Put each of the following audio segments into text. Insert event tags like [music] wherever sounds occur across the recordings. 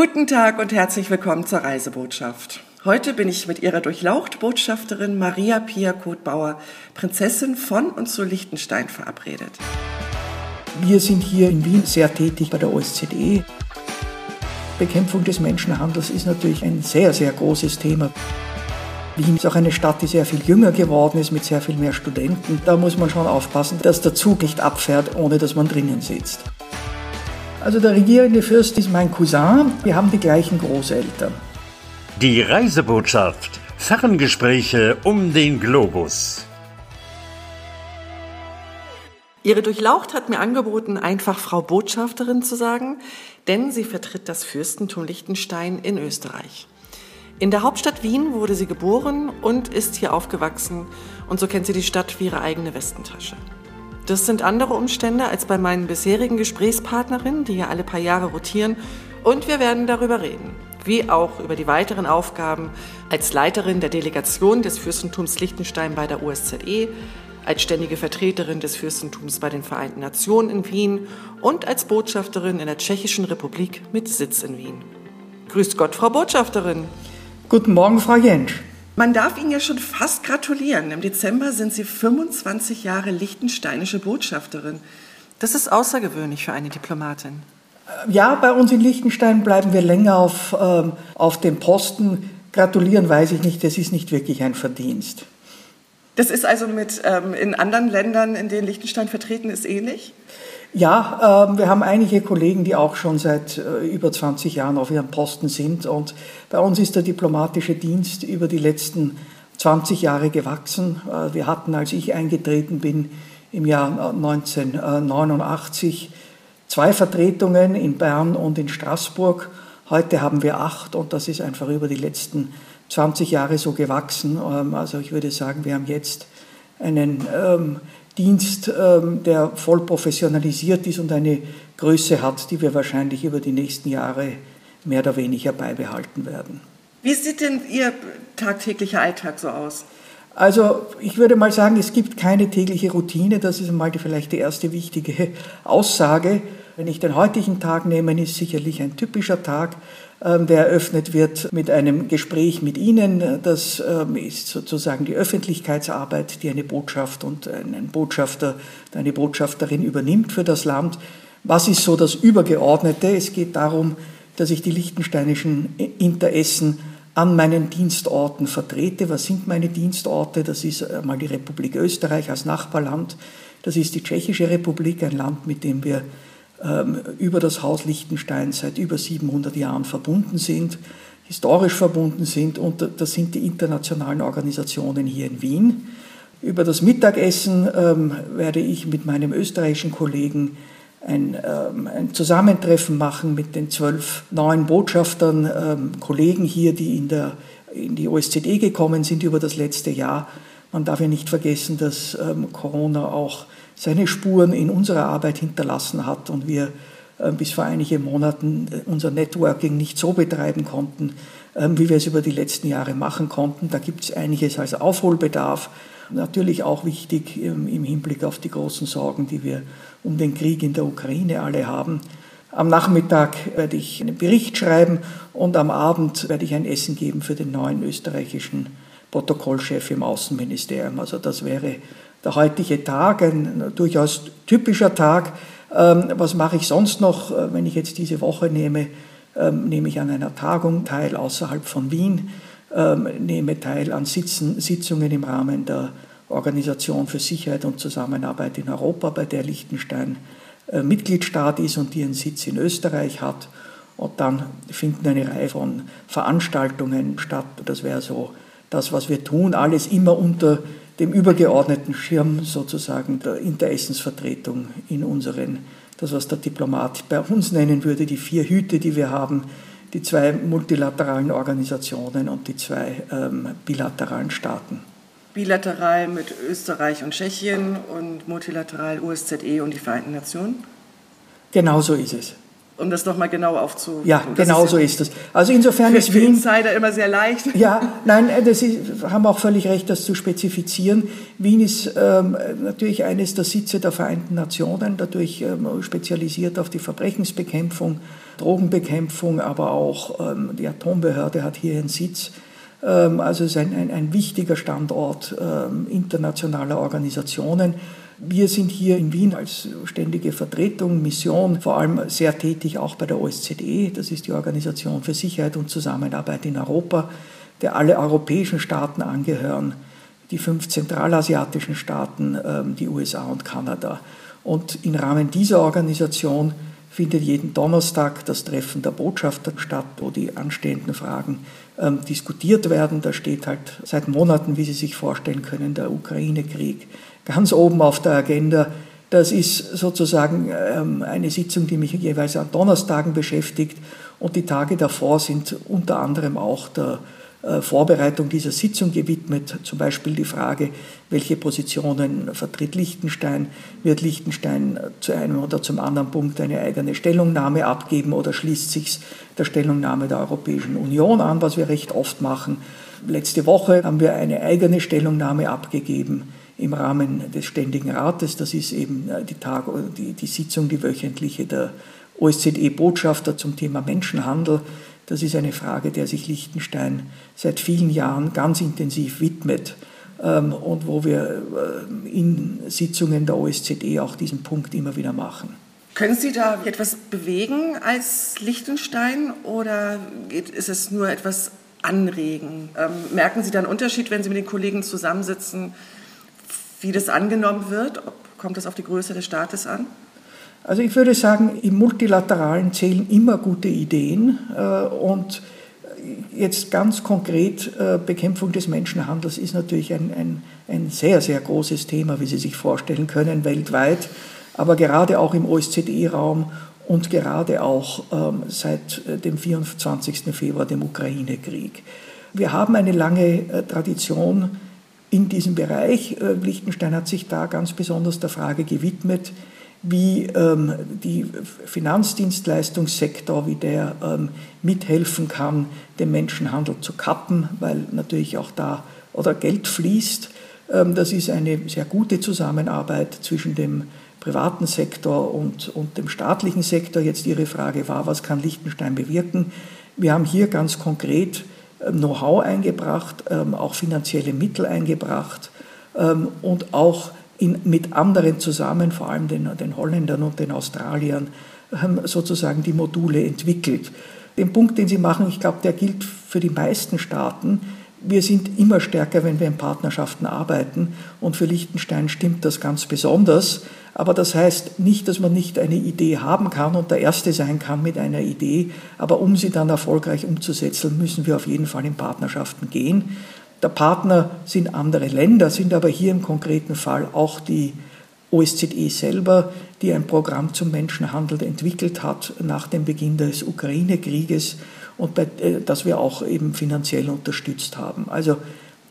Guten Tag und herzlich willkommen zur Reisebotschaft. Heute bin ich mit ihrer Durchlaucht-Botschafterin Maria Pia Kotbauer, Prinzessin von und zu Liechtenstein verabredet. Wir sind hier in Wien sehr tätig bei der OSZE. Bekämpfung des Menschenhandels ist natürlich ein sehr, sehr großes Thema. Wien ist auch eine Stadt, die sehr viel jünger geworden ist, mit sehr viel mehr Studenten. Da muss man schon aufpassen, dass der Zug nicht abfährt, ohne dass man drinnen sitzt. Also der regierende Fürst ist mein Cousin. Wir haben die gleichen Großeltern. Die Reisebotschaft. Ferngespräche um den Globus. Ihre Durchlaucht hat mir angeboten, einfach Frau Botschafterin zu sagen, denn sie vertritt das Fürstentum Liechtenstein in Österreich. In der Hauptstadt Wien wurde sie geboren und ist hier aufgewachsen und so kennt sie die Stadt wie ihre eigene Westentasche. Das sind andere Umstände als bei meinen bisherigen Gesprächspartnerinnen, die hier alle paar Jahre rotieren und wir werden darüber reden, wie auch über die weiteren Aufgaben als Leiterin der Delegation des Fürstentums Liechtenstein bei der OSZE, als ständige Vertreterin des Fürstentums bei den Vereinten Nationen in Wien und als Botschafterin in der Tschechischen Republik mit Sitz in Wien. Grüßt Gott, Frau Botschafterin. Guten Morgen, Frau Jentsch. Man darf Ihnen ja schon fast gratulieren. Im Dezember sind Sie 25 Jahre liechtensteinische Botschafterin. Das ist außergewöhnlich für eine Diplomatin. Ja, bei uns in Liechtenstein bleiben wir länger auf, ähm, auf dem Posten. Gratulieren weiß ich nicht, das ist nicht wirklich ein Verdienst. Das ist also mit ähm, in anderen Ländern, in denen Liechtenstein vertreten ist, ähnlich? Ja, äh, wir haben einige Kollegen, die auch schon seit äh, über 20 Jahren auf ihrem Posten sind. Und bei uns ist der diplomatische Dienst über die letzten 20 Jahre gewachsen. Äh, wir hatten, als ich eingetreten bin, im Jahr 1989 zwei Vertretungen in Bern und in Straßburg. Heute haben wir acht und das ist einfach über die letzten 20 Jahre so gewachsen. Ähm, also ich würde sagen, wir haben jetzt einen ähm, Dienst, ähm, der voll professionalisiert ist und eine Größe hat, die wir wahrscheinlich über die nächsten Jahre mehr oder weniger beibehalten werden. Wie sieht denn Ihr tagtäglicher Alltag so aus? Also ich würde mal sagen, es gibt keine tägliche Routine. Das ist einmal die, vielleicht die erste wichtige Aussage. Wenn ich den heutigen Tag nehme, ist sicherlich ein typischer Tag. Ähm, der eröffnet wird mit einem Gespräch mit Ihnen. Das ähm, ist sozusagen die Öffentlichkeitsarbeit, die eine Botschaft und ein Botschafter, eine Botschafterin übernimmt für das Land. Was ist so das Übergeordnete? Es geht darum, dass ich die liechtensteinischen Interessen an meinen Dienstorten vertrete. Was sind meine Dienstorte? Das ist einmal die Republik Österreich als Nachbarland. Das ist die Tschechische Republik, ein Land, mit dem wir über das Haus Liechtenstein seit über 700 Jahren verbunden sind, historisch verbunden sind und das sind die internationalen Organisationen hier in Wien. Über das Mittagessen ähm, werde ich mit meinem österreichischen Kollegen ein, ähm, ein, Zusammentreffen machen mit den zwölf neuen Botschaftern, ähm, Kollegen hier, die in, der, in die OSZE gekommen sind über das letzte Jahr. Man darf ja nicht vergessen, dass ähm, Corona auch seine Spuren in unserer Arbeit hinterlassen hat und wir äh, bis vor einigen Monaten äh, unser Networking nicht so betreiben konnten, ähm, wie wir es über die letzten Jahre machen konnten. Da gibt es einiges als Aufholbedarf. Natürlich auch wichtig ähm, im Hinblick auf die großen Sorgen, die wir um den Krieg in der Ukraine alle haben. Am Nachmittag werde ich einen Bericht schreiben und am Abend werde ich ein Essen geben für den neuen österreichischen Protokollchef im Außenministerium. Also das wäre der heutige Tag, ein durchaus typischer Tag. Ähm, was mache ich sonst noch, äh, wenn ich jetzt diese Woche nehme? Ähm, nehme ich an einer Tagung teil außerhalb von Wien, ähm, nehme teil an Sitzungen im Rahmen der Organisation für Sicherheit und Zusammenarbeit in Europa, bei der Liechtenstein äh, Mitgliedstaat ist und die einen Sitz in Österreich hat. Und dann finden eine Reihe von Veranstaltungen statt. Das wäre so das, was wir tun, alles immer unter dem übergeordneten Schirm sozusagen der Interessensvertretung in unseren, das was der Diplomat bei uns nennen würde, die vier Hüte, die wir haben, die zwei multilateralen Organisationen und die zwei ähm, bilateralen Staaten. Bilateral mit Österreich und Tschechien und multilateral USZE und die Vereinten Nationen? Genau so ist es. Um das nochmal genau aufzu. Ja, genau ist so ist es. Also insofern ist Wien Insider immer sehr leicht. [laughs] Ja, nein, äh, das ist, haben auch völlig recht, das zu spezifizieren. Wien ist ähm, natürlich eines der Sitze der Vereinten Nationen, dadurch ähm, spezialisiert auf die Verbrechensbekämpfung, Drogenbekämpfung, aber auch ähm, die Atombehörde hat hier ihren Sitz. Ähm, also es ist ein, ein, ein wichtiger Standort ähm, internationaler Organisationen. Wir sind hier in Wien als ständige Vertretung, Mission, vor allem sehr tätig auch bei der OSZE, das ist die Organisation für Sicherheit und Zusammenarbeit in Europa, der alle europäischen Staaten angehören, die fünf zentralasiatischen Staaten, ähm, die USA und Kanada. Und im Rahmen dieser Organisation findet jeden Donnerstag das Treffen der Botschafter statt, wo die anstehenden Fragen ähm, diskutiert werden. Da steht halt seit Monaten, wie Sie sich vorstellen können, der Ukraine-Krieg ganz oben auf der Agenda. Das ist sozusagen ähm, eine Sitzung, die mich jeweils an Donnerstagen beschäftigt. Und die Tage davor sind unter anderem auch der Vorbereitung dieser Sitzung gewidmet. Zum Beispiel die Frage, welche Positionen vertritt Liechtenstein? Wird Liechtenstein zu einem oder zum anderen Punkt eine eigene Stellungnahme abgeben oder schließt sich der Stellungnahme der Europäischen Union an, was wir recht oft machen? Letzte Woche haben wir eine eigene Stellungnahme abgegeben im Rahmen des Ständigen Rates. Das ist eben äh, die, Tag, die, die Sitzung, die wöchentliche der OSZE-Botschafter zum Thema Menschenhandel. Das ist eine Frage, der sich Liechtenstein seit vielen Jahren ganz intensiv widmet ähm, und wo wir äh, in Sitzungen der OSZE auch diesen Punkt immer wieder machen. Können Sie da etwas bewegen als Liechtenstein oder ist es nur etwas anregen? Ähm, merken Sie da einen Unterschied, wenn Sie mit den Kollegen zusammensitzen? wie das angenommen wird? Kommt das auf die Größe des Staates an? Also ich würde sagen, im Multilateralen zählen immer gute Ideen äh, und jetzt ganz konkret äh, Bekämpfung des Menschenhandels ist natürlich ein, ein, ein sehr, sehr großes Thema, wie Sie sich vorstellen können, weltweit, aber gerade auch im OSZE-Raum und gerade auch ähm, seit äh, dem 24. Februar, dem Ukraine-Krieg. Wir haben eine lange Tradition in diesem Bereich. Liechtenstein hat sich da ganz besonders der Frage gewidmet, wie ähm, die Finanzdienstleistungssektor, wie der ähm, mithelfen kann, den Menschenhandel zu kappen, weil natürlich auch da oder Geld fließt. Ähm, das ist eine sehr gute Zusammenarbeit zwischen dem privaten Sektor und, und dem staatlichen Sektor. Jetzt Ihre Frage war, was kann Liechtenstein bewirken? Wir haben hier ganz konkret Know-how eingebracht, ähm, auch finanzielle Mittel eingebracht ähm, und auch in, mit anderen zusammen, vor allem den, den Holländern und den Australiern, ähm, sozusagen die Module entwickelt. Den Punkt, den Sie machen, ich glaube, der gilt für die meisten Staaten. Wir sind immer stärker, wenn wir in Partnerschaften arbeiten. Und für Liechtenstein stimmt das ganz besonders. Aber das heißt nicht, dass man nicht eine Idee haben kann und der Erste sein kann mit einer Idee. Aber um sie dann erfolgreich umzusetzen, müssen wir auf jeden Fall in Partnerschaften gehen. Der Partner sind andere Länder, sind aber hier im konkreten Fall auch die OSZE selber, die ein Programm zum Menschenhandel entwickelt hat nach dem Beginn des Ukraine-Krieges und bei, äh, das wir auch eben finanziell unterstützt haben. Also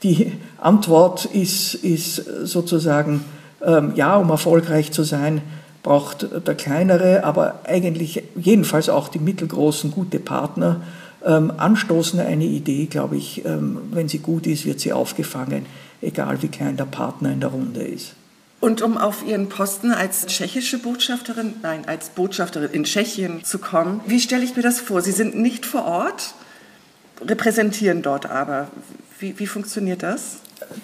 die Antwort ist, ist sozusagen, ähm, ja, um erfolgreich zu sein, braucht der kleinere, aber eigentlich jedenfalls auch die mittelgroßen gute Partner ähm, anstoßen eine Idee, glaube ich, ähm, wenn sie gut ist, wird sie aufgefangen, egal wie klein der Partner in der Runde ist. Und um auf Ihren Posten als tschechische Botschafterin, nein, als Botschafterin in Tschechien zu kommen, wie stelle ich mir das vor? Sie sind nicht vor Ort, repräsentieren dort aber. Wie, wie funktioniert das?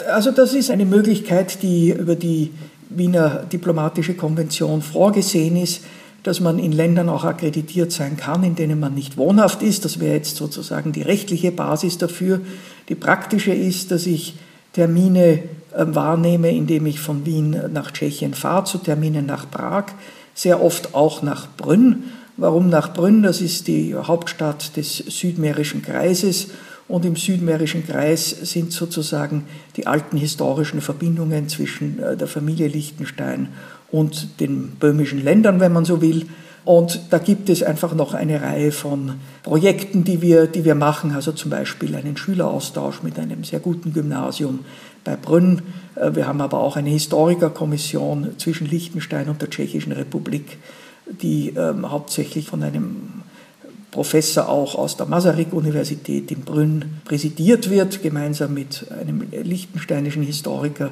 Also das ist eine Möglichkeit, die über die Wiener Diplomatische Konvention vorgesehen ist, dass man in Ländern auch akkreditiert sein kann, in denen man nicht wohnhaft ist. Das wäre jetzt sozusagen die rechtliche Basis dafür. Die praktische ist, dass ich Termine ähm, wahrnehme, indem ich von Wien nach Tschechien fahre, zu Terminen nach Prag, sehr oft auch nach Brünn. Warum nach Brünn? Das ist die Hauptstadt des Südmährischen Kreises und im Südmährischen Kreis sind sozusagen die alten historischen Verbindungen zwischen äh, der Familie Liechtenstein und den böhmischen Ländern, wenn man so will. Und da gibt es einfach noch eine Reihe von Projekten, die wir, die wir machen, also zum Beispiel einen Schüleraustausch mit einem sehr guten Gymnasium bei Brünn. Äh, wir haben aber auch eine Historikerkommission zwischen Liechtenstein und der Tschechischen Republik. die ähm, hauptsächlich von einem Professor auch aus der Masaryk-Universität in Brünn präsidiert wird, gemeinsam mit einem liechtensteinischen Historiker.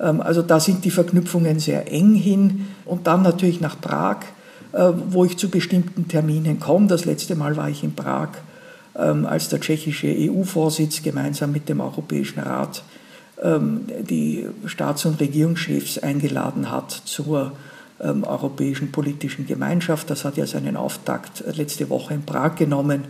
Ähm, also da sind die Verknüpfungen sehr eng hin. Und dann natürlich nach Prag, äh, wo ich zu bestimmten Terminen komme. Das letzte Mal war ich in Prag, ähm, als der tschechische EU-Vorsitz gemeinsam mit dem Europäischen Rat ähm, die Staats- und Regierungschefs eingeladen hat zur Europäischen Politischen Gemeinschaft. Das hat ja seinen Auftakt äh, letzte Woche in Prag genommen.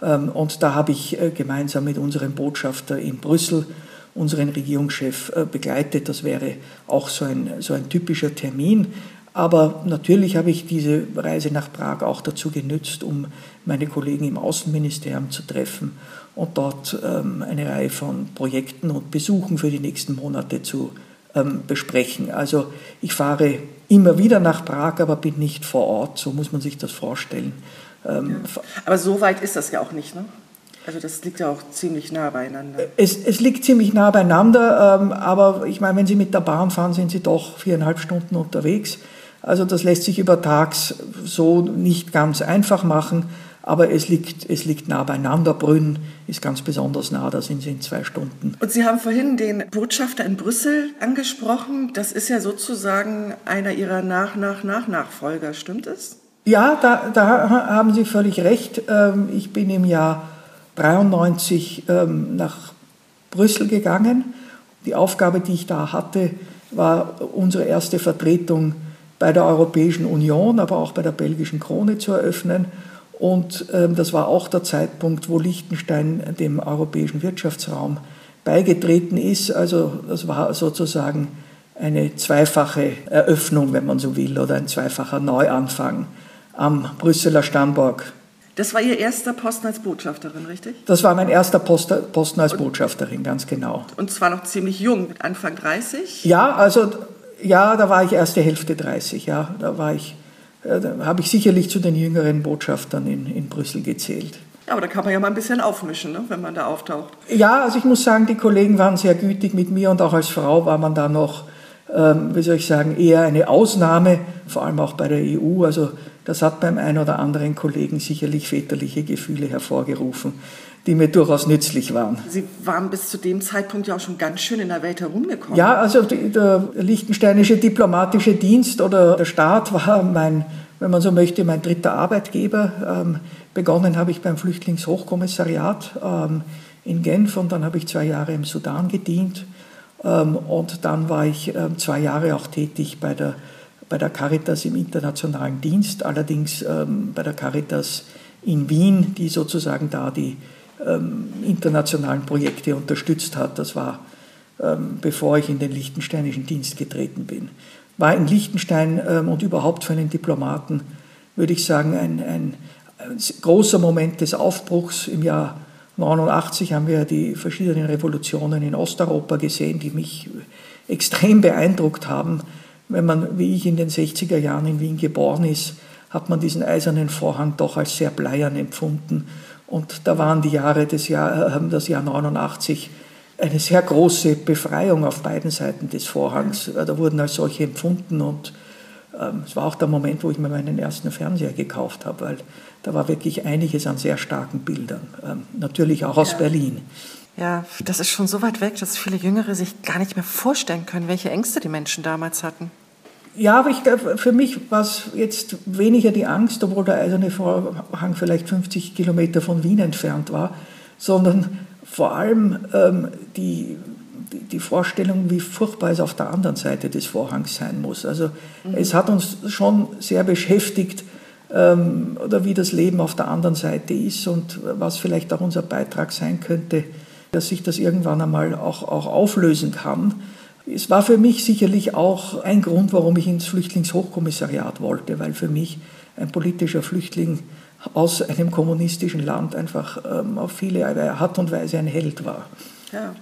Und da habe ich äh, gemeinsam mit unserem Botschafter in Brüssel unseren Regierungschef äh, begleitet. Das wäre auch so ein, so ein typischer Termin. Aber natürlich habe ich diese Reise nach Prag auch dazu genützt, um meine Kollegen im Außenministerium zu treffen und dort ähm, eine Reihe von Projekten und Besuchen für die nächsten Monate zu ähm, besprechen. Also ich fahre immer wieder nach Prag, aber bin nicht vor Ort. So muss man sich das vorstellen. Ähm, ja. Aber so weit ist das ja auch nicht, ne? Also das liegt ja auch ziemlich nah beieinander. Es, es liegt ziemlich nah beieinander, ähm, aber ich meine, wenn Sie mit der Bahn fahren, sind Sie doch viereinhalb Stunden unterwegs. Also das lässt sich übertags so nicht ganz einfach machen, aber es liegt, es liegt nah beieinander. Brünn ist ganz besonders nah, da sind Sie in zwei Stunden. Und Sie haben vorhin den Botschafter in Brüssel angesprochen. Das ist ja sozusagen einer Ihrer Nach-Nach-Nach-Nachfolger, stimmt es? Ja, da, da haben Sie völlig recht. Ähm, ich bin im Jahr 93 ähm, nach Brüssel gegangen. Die Aufgabe, die ich da hatte, war unsere erste Vertretung bei der Europäischen Union, aber auch bei der belgischen Krone zu eröffnen. Und ähm, das war auch der Zeitpunkt, wo Liechtenstein dem europäischen Wirtschaftsraum beigetreten ist. Also das war sozusagen eine zweifache Eröffnung, wenn man so will, oder ein zweifacher Neuanfang am Brüsseler Stammburg. Das war Ihr erster Posten als Botschafterin, richtig? Das war mein erster Posten als Botschafterin, ganz genau. Und zwar noch ziemlich jung, mit Anfang 30? Ja, also ja, da war ich erste Hälfte 30, ja, da war ich, äh, habe ich sicherlich zu den jüngeren Botschaftern in, in Brüssel gezählt. Ja, aber da kann man ja mal ein bisschen aufmischen, ne, wenn man da auftaucht. Ja, also ich muss sagen, die Kollegen waren sehr gütig mit mir und auch als Frau war man da noch, ähm, wie soll ich sagen, eher eine Ausnahme, vor allem auch bei der EU. Also das hat beim einen oder anderen Kollegen sicherlich väterliche Gefühle hervorgerufen die mir durchaus nützlich waren. Sie waren bis zu dem Zeitpunkt ja auch schon ganz schön in der Welt herumgekommen. Ja, also der liechtensteinische diplomatische Dienst oder der Staat war mein, wenn man so möchte, mein dritter Arbeitgeber. Ähm, begonnen habe ich beim Flüchtlingshochkommissariat ähm, in Genf und dann habe ich zwei Jahre im Sudan gedient. Ähm, und dann war ich zwei Jahre auch tätig bei der, bei der Caritas im internationalen Dienst, allerdings bei der Caritas in Wien, die sozusagen da die ähm, internationalen Projekte unterstützt hat. Das war, ähm, bevor ich in den liechtensteinischen Dienst getreten bin. War in Liechtenstein ähm, und überhaupt für einen Diplomaten, würde ich sagen, ein, ein, ein großer Moment des Aufbruchs. Im Jahr 89 haben wir die verschiedenen Revolutionen in Osteuropa gesehen, die mich extrem beeindruckt haben. Wenn man, wie ich, in den 60er Jahren in Wien geboren ist, hat man diesen eisernen Vorhang doch als sehr bleiern empfunden und da waren die Jahre des Jahr, äh, das Jahr 89 eine sehr große Befreiung auf beiden Seiten des Vorhangs. Äh, da wurden als solche empfunden und ähm, es war auch der Moment, wo ich mir meinen ersten Fernseher gekauft habe, weil da war wirklich einiges an sehr starken Bildern. Ähm, natürlich auch aus ja. Berlin. Ja, das ist schon so weit weg, dass viele Jüngere sich gar nicht mehr vorstellen können, welche Ängste die Menschen damals hatten. Ja, aber ich, für mich war es jetzt weniger die Angst, obwohl der eiserne Vorhang vielleicht 50 Kilometer von Wien entfernt war, sondern vor allem ähm, die, die Vorstellung, wie furchtbar es auf der anderen Seite des Vorhangs sein muss. Also mhm. es hat uns schon sehr beschäftigt, ähm, oder wie das Leben auf der anderen Seite ist und was vielleicht auch unser Beitrag sein könnte, dass sich das irgendwann einmal auch, auch auflösen kann. Es war für mich sicherlich auch ein Grund, warum ich ins Flüchtlingshochkommissariat wollte, weil für mich ein politischer Flüchtling aus einem kommunistischen Land einfach ähm, auf viele Art und Weise ein Held war. Ja.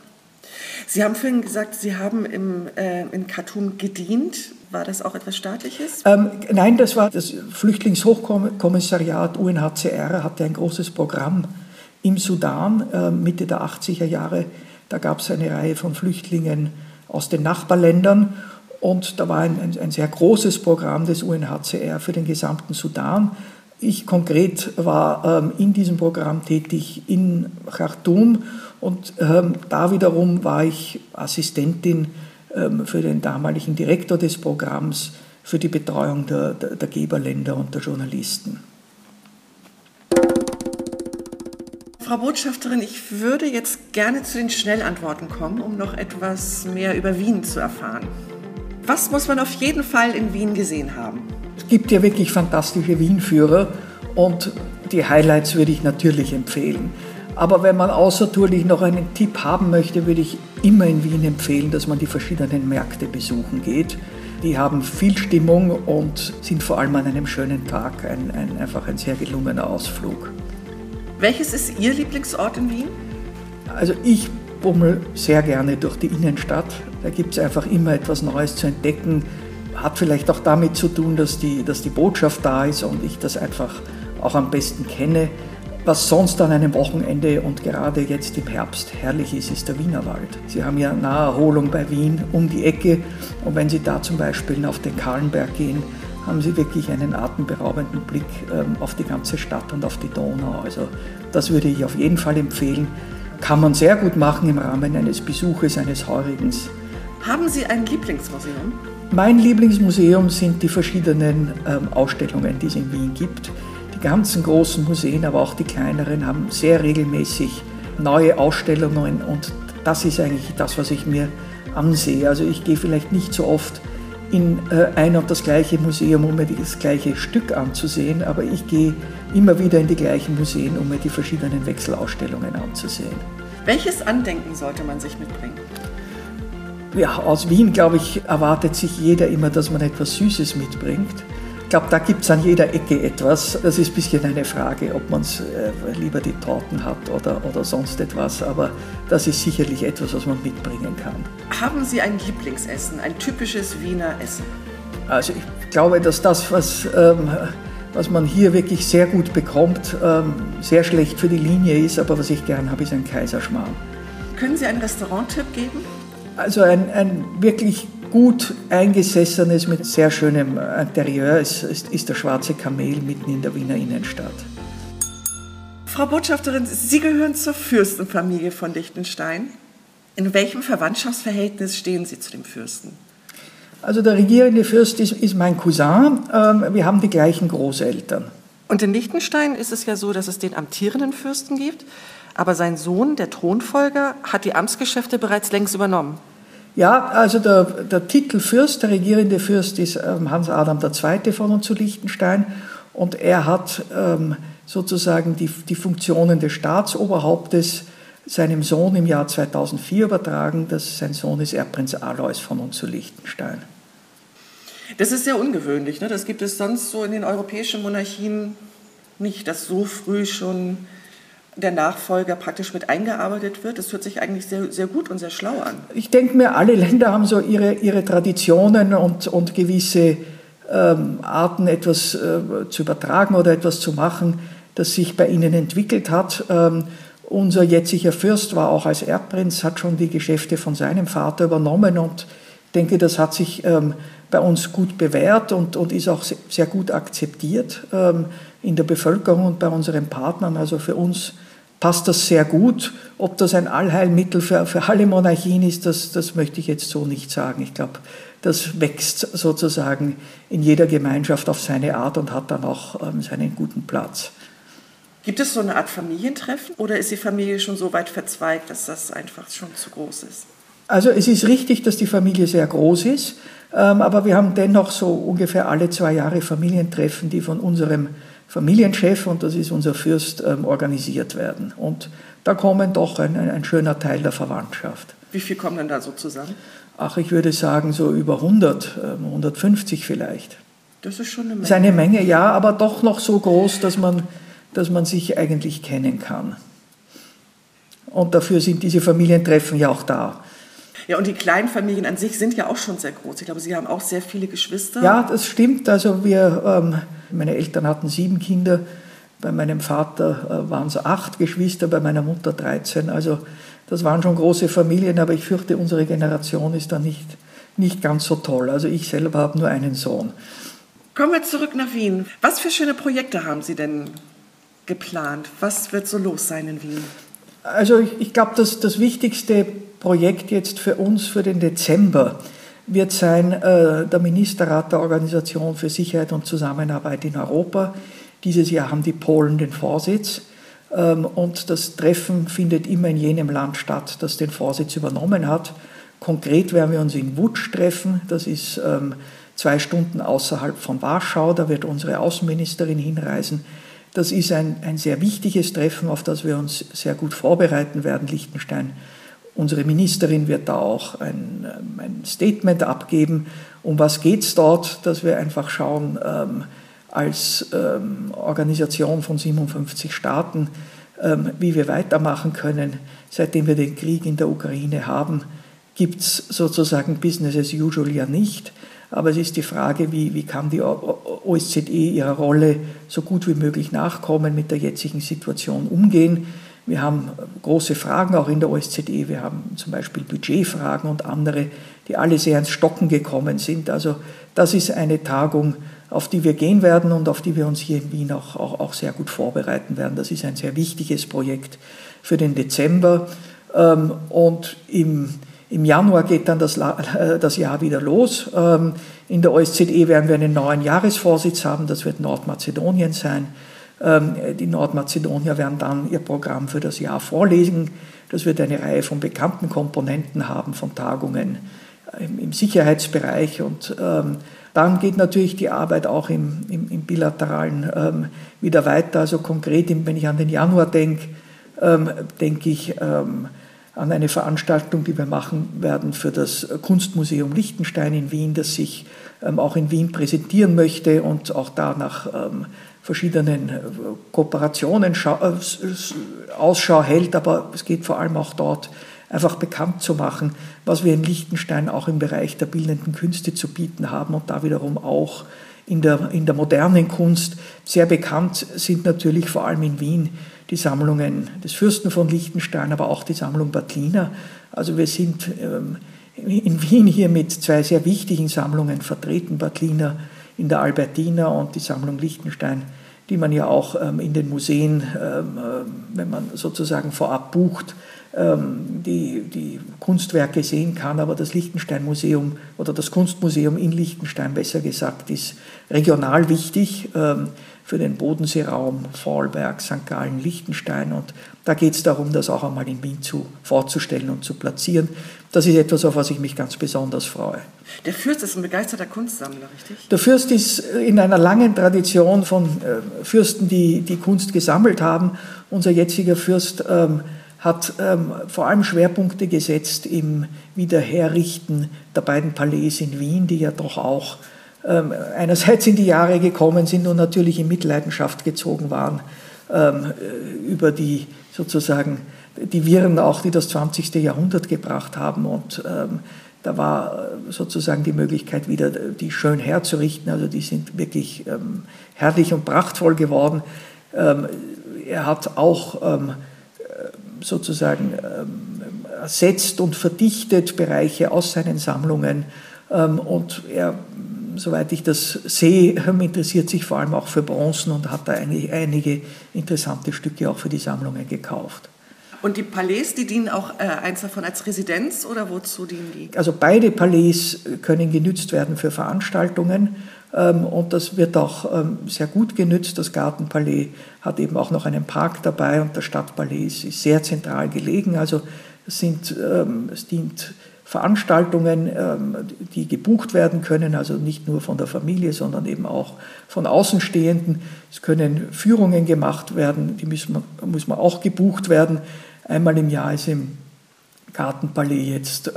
Sie haben vorhin gesagt, Sie haben im, äh, in Khartoum gedient. War das auch etwas Staatliches? Ähm, nein, das war das Flüchtlingshochkommissariat UNHCR, hatte ein großes Programm im Sudan äh, Mitte der 80er Jahre. Da gab es eine Reihe von Flüchtlingen aus den Nachbarländern. Und da war ein, ein, ein sehr großes Programm des UNHCR für den gesamten Sudan. Ich konkret war ähm, in diesem Programm tätig in Khartoum und ähm, da wiederum war ich Assistentin ähm, für den damaligen Direktor des Programms für die Betreuung der, der, der Geberländer und der Journalisten. Frau Botschafterin, ich würde jetzt gerne zu den Schnellantworten kommen, um noch etwas mehr über Wien zu erfahren. Was muss man auf jeden Fall in Wien gesehen haben? Es gibt ja wirklich fantastische Wienführer und die Highlights würde ich natürlich empfehlen. Aber wenn man außertourlich noch einen Tipp haben möchte, würde ich immer in Wien empfehlen, dass man die verschiedenen Märkte besuchen geht. Die haben viel Stimmung und sind vor allem an einem schönen Tag ein, ein, einfach ein sehr gelungener Ausflug. Welches ist Ihr Lieblingsort in Wien? Also ich bummel sehr gerne durch die Innenstadt. Da gibt es einfach immer etwas Neues zu entdecken. Hat vielleicht auch damit zu tun, dass die, dass die Botschaft da ist und ich das einfach auch am besten kenne. Was sonst an einem Wochenende und gerade jetzt im Herbst herrlich ist, ist der Wienerwald. Sie haben ja Naherholung bei Wien um die Ecke und wenn Sie da zum Beispiel auf den Kahlenberg gehen, haben Sie wirklich einen atemberaubenden Blick ähm, auf die ganze Stadt und auf die Donau. Also das würde ich auf jeden Fall empfehlen. Kann man sehr gut machen im Rahmen eines Besuches, eines Heurigens. Haben Sie ein Lieblingsmuseum? Mein Lieblingsmuseum sind die verschiedenen ähm, Ausstellungen, die es in Wien gibt. Die ganzen großen Museen, aber auch die kleineren, haben sehr regelmäßig neue Ausstellungen und das ist eigentlich das, was ich mir ansehe. Also ich gehe vielleicht nicht so oft in äh, ein und das gleiche Museum, um mir das gleiche Stück anzusehen, aber ich gehe immer wieder in die gleichen Museen, um mir die verschiedenen Wechselausstellungen anzusehen. Welches Andenken sollte man sich mitbringen? Ja, aus Wien, glaube ich, erwartet sich jeder immer, dass man etwas Süßes mitbringt. Ich glaube, da gibt es an jeder Ecke etwas. Das ist ein bisschen eine Frage, ob man äh, lieber die Torten hat oder, oder sonst etwas. Aber das ist sicherlich etwas, was man mitbringen kann. Haben Sie ein Lieblingsessen, ein typisches Wiener Essen? Also ich glaube, dass das, was, ähm, was man hier wirklich sehr gut bekommt, ähm, sehr schlecht für die Linie ist. Aber was ich gern habe, ist ein Kaiserschmarrn. Können Sie einen Restauranttipp geben? Also ein, ein wirklich gut eingesessenes mit sehr schönem Interieur ist, ist, ist der Schwarze Kamel mitten in der Wiener Innenstadt. Frau Botschafterin, Sie gehören zur Fürstenfamilie von Liechtenstein. In welchem Verwandtschaftsverhältnis stehen Sie zu dem Fürsten? Also der regierende Fürst ist, ist mein Cousin. Ähm, wir haben die gleichen Großeltern. Und in Liechtenstein ist es ja so, dass es den amtierenden Fürsten gibt, aber sein Sohn, der Thronfolger, hat die Amtsgeschäfte bereits längst übernommen. Ja, also der, der Titel Fürst, der regierende Fürst ist ähm, Hans Adam II. von und zu Liechtenstein und er hat ähm, sozusagen die, die Funktionen des Staatsoberhauptes seinem Sohn im Jahr 2004 übertragen. Das, sein Sohn ist Erbprinz Alois von und zu Liechtenstein. Das ist sehr ungewöhnlich. Ne? Das gibt es sonst so in den europäischen Monarchien nicht, dass so früh schon der Nachfolger praktisch mit eingearbeitet wird. Das hört sich eigentlich sehr, sehr gut und sehr schlau an. Ich denke mir, alle Länder haben so ihre, ihre Traditionen und, und gewisse ähm, Arten, etwas äh, zu übertragen oder etwas zu machen, das sich bei ihnen entwickelt hat. Ähm, unser jetziger Fürst war auch als Erbprinz, hat schon die Geschäfte von seinem Vater übernommen und denke, das hat sich ähm, bei uns gut bewährt und, und ist auch sehr gut akzeptiert ähm, in der Bevölkerung und bei unseren Partnern. Also für uns passt das sehr gut. Ob das ein Allheilmittel für, für alle Monarchien ist, das, das möchte ich jetzt so nicht sagen. Ich glaube, das wächst sozusagen in jeder Gemeinschaft auf seine Art und hat dann auch ähm, seinen guten Platz. Gibt es so eine Art Familientreffen oder ist die Familie schon so weit verzweigt, dass das einfach schon zu groß ist? Also es ist richtig, dass die Familie sehr groß ist, ähm, aber wir haben dennoch so ungefähr alle zwei Jahre Familientreffen, die von unserem Familienchef, und das ist unser Fürst, ähm, organisiert werden. Und da kommen doch ein, ein schöner Teil der Verwandtschaft. Wie viel kommen denn da so zusammen? Ach, ich würde sagen so über 100, 150 ähm, vielleicht. Das ist schon eine Menge. Das ist eine Menge, ja, aber doch noch so groß, dass man, dass man sich eigentlich kennen kann. Und dafür sind diese Familientreffen ja auch da. Ja, und die Kleinfamilien an sich sind ja auch schon sehr groß. Ich glaube, Sie haben auch sehr viele Geschwister. Ja, das stimmt. Also wir, ähm, meine Eltern hatten sieben Kinder. Bei meinem Vater äh, waren es acht Geschwister, bei meiner Mutter 13. Also das waren schon große Familien, aber ich fürchte, unsere Generation ist da nicht nicht ganz so toll. Also ich selber habe nur einen Sohn. Kommen wir zurück nach Wien. Was für schöne Projekte haben Sie denn geplant? Was wird so los sein in Wien? Also ich, ich glaube, dass das wichtigste Projekt jetzt für uns für den Dezember wird sein äh, der Ministerrat der Organisation für Sicherheit und Zusammenarbeit in Europa. Dieses Jahr haben die Polen den Vorsitz. Ähm, und das Treffen findet immer in jenem Land statt, das den Vorsitz übernommen hat. Konkret werden wir uns in Wutsch treffen. Das ist ähm, zwei Stunden außerhalb von Warschau. Da wird unsere Außenministerin hinreisen. Das ist ein, ein sehr wichtiges Treffen, auf das wir uns sehr gut vorbereiten werden, Liechtenstein. Unsere Ministerin wird da auch ein, ähm, ein Statement abgeben. Um was geht es dort? Dass wir einfach schauen, ähm, als ähm, Organisation von 57 Staaten, ähm, wie wir weitermachen können. Seitdem wir den Krieg in der Ukraine haben, gibt es sozusagen Business as usual ja nicht. Aber es ist die Frage, wie, wie kann die OSZE ihrer Rolle so gut wie möglich nachkommen, mit der jetzigen Situation umgehen. Wir haben große Fragen auch in der OSZE. Wir haben zum Beispiel Budgetfragen und andere, die alle sehr ins Stocken gekommen sind. Also das ist eine Tagung, auf die wir gehen werden und auf die wir uns hier in Wien auch, auch, auch sehr gut vorbereiten werden. Das ist ein sehr wichtiges Projekt für den Dezember. Ähm, und im, im Januar geht dann das, äh, das Jahr wieder los. Ähm, in der OSZE werden wir einen neuen Jahresvorsitz haben, das wird Nordmazedonien sein. Ähm, die Nordmazedonier werden dann ihr Programm für das Jahr vorlesen. Das wird eine Reihe von bekannten Komponenten haben, von Tagungen im Sicherheitsbereich und dann geht natürlich die Arbeit auch im, im, im Bilateralen ähm, wieder weiter. Also konkret, wenn ich an den Januar denke, ähm, denke ich ähm, an eine Veranstaltung, die wir machen werden für das Kunstmuseum Liechtenstein in Wien, das sich ähm, auch in Wien präsentieren möchte und auch da nach ähm, verschiedenen äh, Kooperationen äh, Ausschau hält. Aber es geht vor allem auch dort einfach bekannt zu machen, was wir in Liechtenstein auch im Bereich der bildenden Künste zu bieten haben und da wiederum auch in der, in der modernen Kunst. Sehr bekannt sind natürlich vor allem in Wien die Sammlungen des Fürsten von Liechtenstein, aber auch die Sammlung Badliner. Also wir sind ähm, in Wien hier mit zwei sehr wichtigen Sammlungen vertreten, Badliner in der Albertina und die Sammlung Liechtenstein, die man ja auch ähm, in den Museen, ähm, äh, wenn man sozusagen vorab bucht, ähm, die, die Kunstwerke sehen kann, aber das Liechtenstein-Museum oder das Kunstmuseum in Liechtenstein, besser gesagt, ist regional wichtig für den Bodenseeraum, Vorarlberg, St. Gallen, Liechtenstein. Und da geht es darum, das auch einmal in Wien zu, vorzustellen und zu platzieren. Das ist etwas, auf was ich mich ganz besonders freue. Der Fürst ist ein begeisterter Kunstsammler, richtig? Der Fürst ist in einer langen Tradition von äh, Fürsten, die die Kunst gesammelt haben. Unser jetziger Fürst ähm, hat ähm, vor allem Schwerpunkte gesetzt im Wiederherrichten der beiden Palais in Wien, die ja doch auch einerseits in die Jahre gekommen sind und natürlich in Mitleidenschaft gezogen waren ähm, über die sozusagen die Viren auch, die das 20. Jahrhundert gebracht haben. Und ähm, da war äh, sozusagen die Möglichkeit, wieder die schön herzurichten. Also die sind wirklich ähm, herrlich und prachtvoll geworden. Ähm, er hat auch ähm, sozusagen ähm, ersetzt und verdichtet Bereiche aus seinen Sammlungen. Ähm, und er, soweit ich das sehe, [laughs] interessiert sich vor allem auch für Bronzen und hat da einige interessante Stücke auch für die Sammlungen gekauft. Und die Palais, die dienen auch äh, eins davon als Residenz oder wozu dienen die? Also beide Palais können genützt werden für Veranstaltungen ähm, und das wird auch ähm, sehr gut genützt. Das Gartenpalais hat eben auch noch einen Park dabei und das Stadtpalais ist sehr zentral gelegen. Also es, sind, ähm, es dient Veranstaltungen, die gebucht werden können, also nicht nur von der Familie, sondern eben auch von Außenstehenden. Es können Führungen gemacht werden, die müssen, muss man auch gebucht werden. Einmal im Jahr ist im Gartenpalais jetzt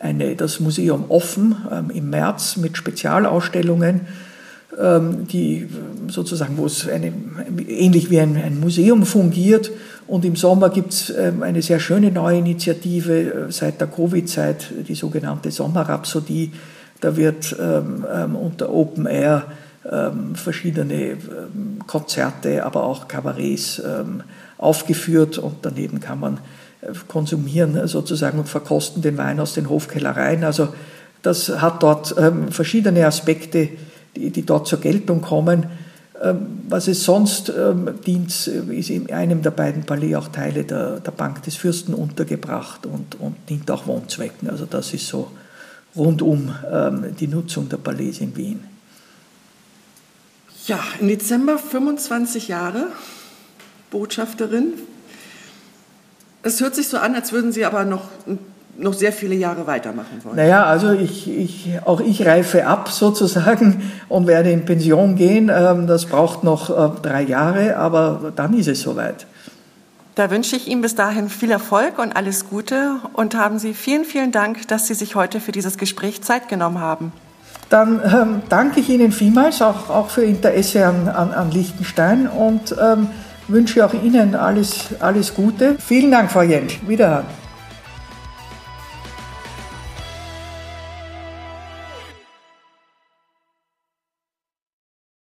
eine, das Museum offen ähm, im März mit Spezialausstellungen, ähm, die sozusagen, wo es eine, ähnlich wie ein, ein Museum fungiert. Und im Sommer gibt es ähm, eine sehr schöne neue Initiative äh, seit der Covid-Zeit, die sogenannte Sommerrhapsodie. Da wird ähm, ähm, unter Open Air ähm, verschiedene Konzerte, aber auch Kabarets aufgeführt und daneben kann man konsumieren sozusagen und verkosten den Wein aus den Hofkellereien. Also Das hat dort ähm, verschiedene Aspekte, die, die dort zur Geltung kommen. Ähm, was es sonst ähm, dient, ist in einem der beiden Palais auch Teile der, der Bank des Fürsten untergebracht und, und dient auch Wohnzwecken. Also das ist so rundum ähm, die Nutzung der Palais in Wien. Ja, im Dezember 25 Jahre Botschafterin. Es hört sich so an, als würden Sie aber noch noch sehr viele Jahre weitermachen wollen? Naja, also ich, ich, auch ich reife ab [laughs] sozusagen und werde in Pension gehen. Ähm, das braucht noch äh, drei Jahre, aber dann ist es soweit. Da wünsche ich Ihnen bis dahin viel Erfolg und alles Gute und haben Sie vielen, vielen Dank, dass Sie sich heute für dieses Gespräch Zeit genommen haben. Dann ähm, danke ich Ihnen vielmals auch, auch für Interesse an, an, an Liechtenstein und ähm, wünsche auch Ihnen alles, alles Gute. Vielen Dank, Frau Jentsch. Wiederhören.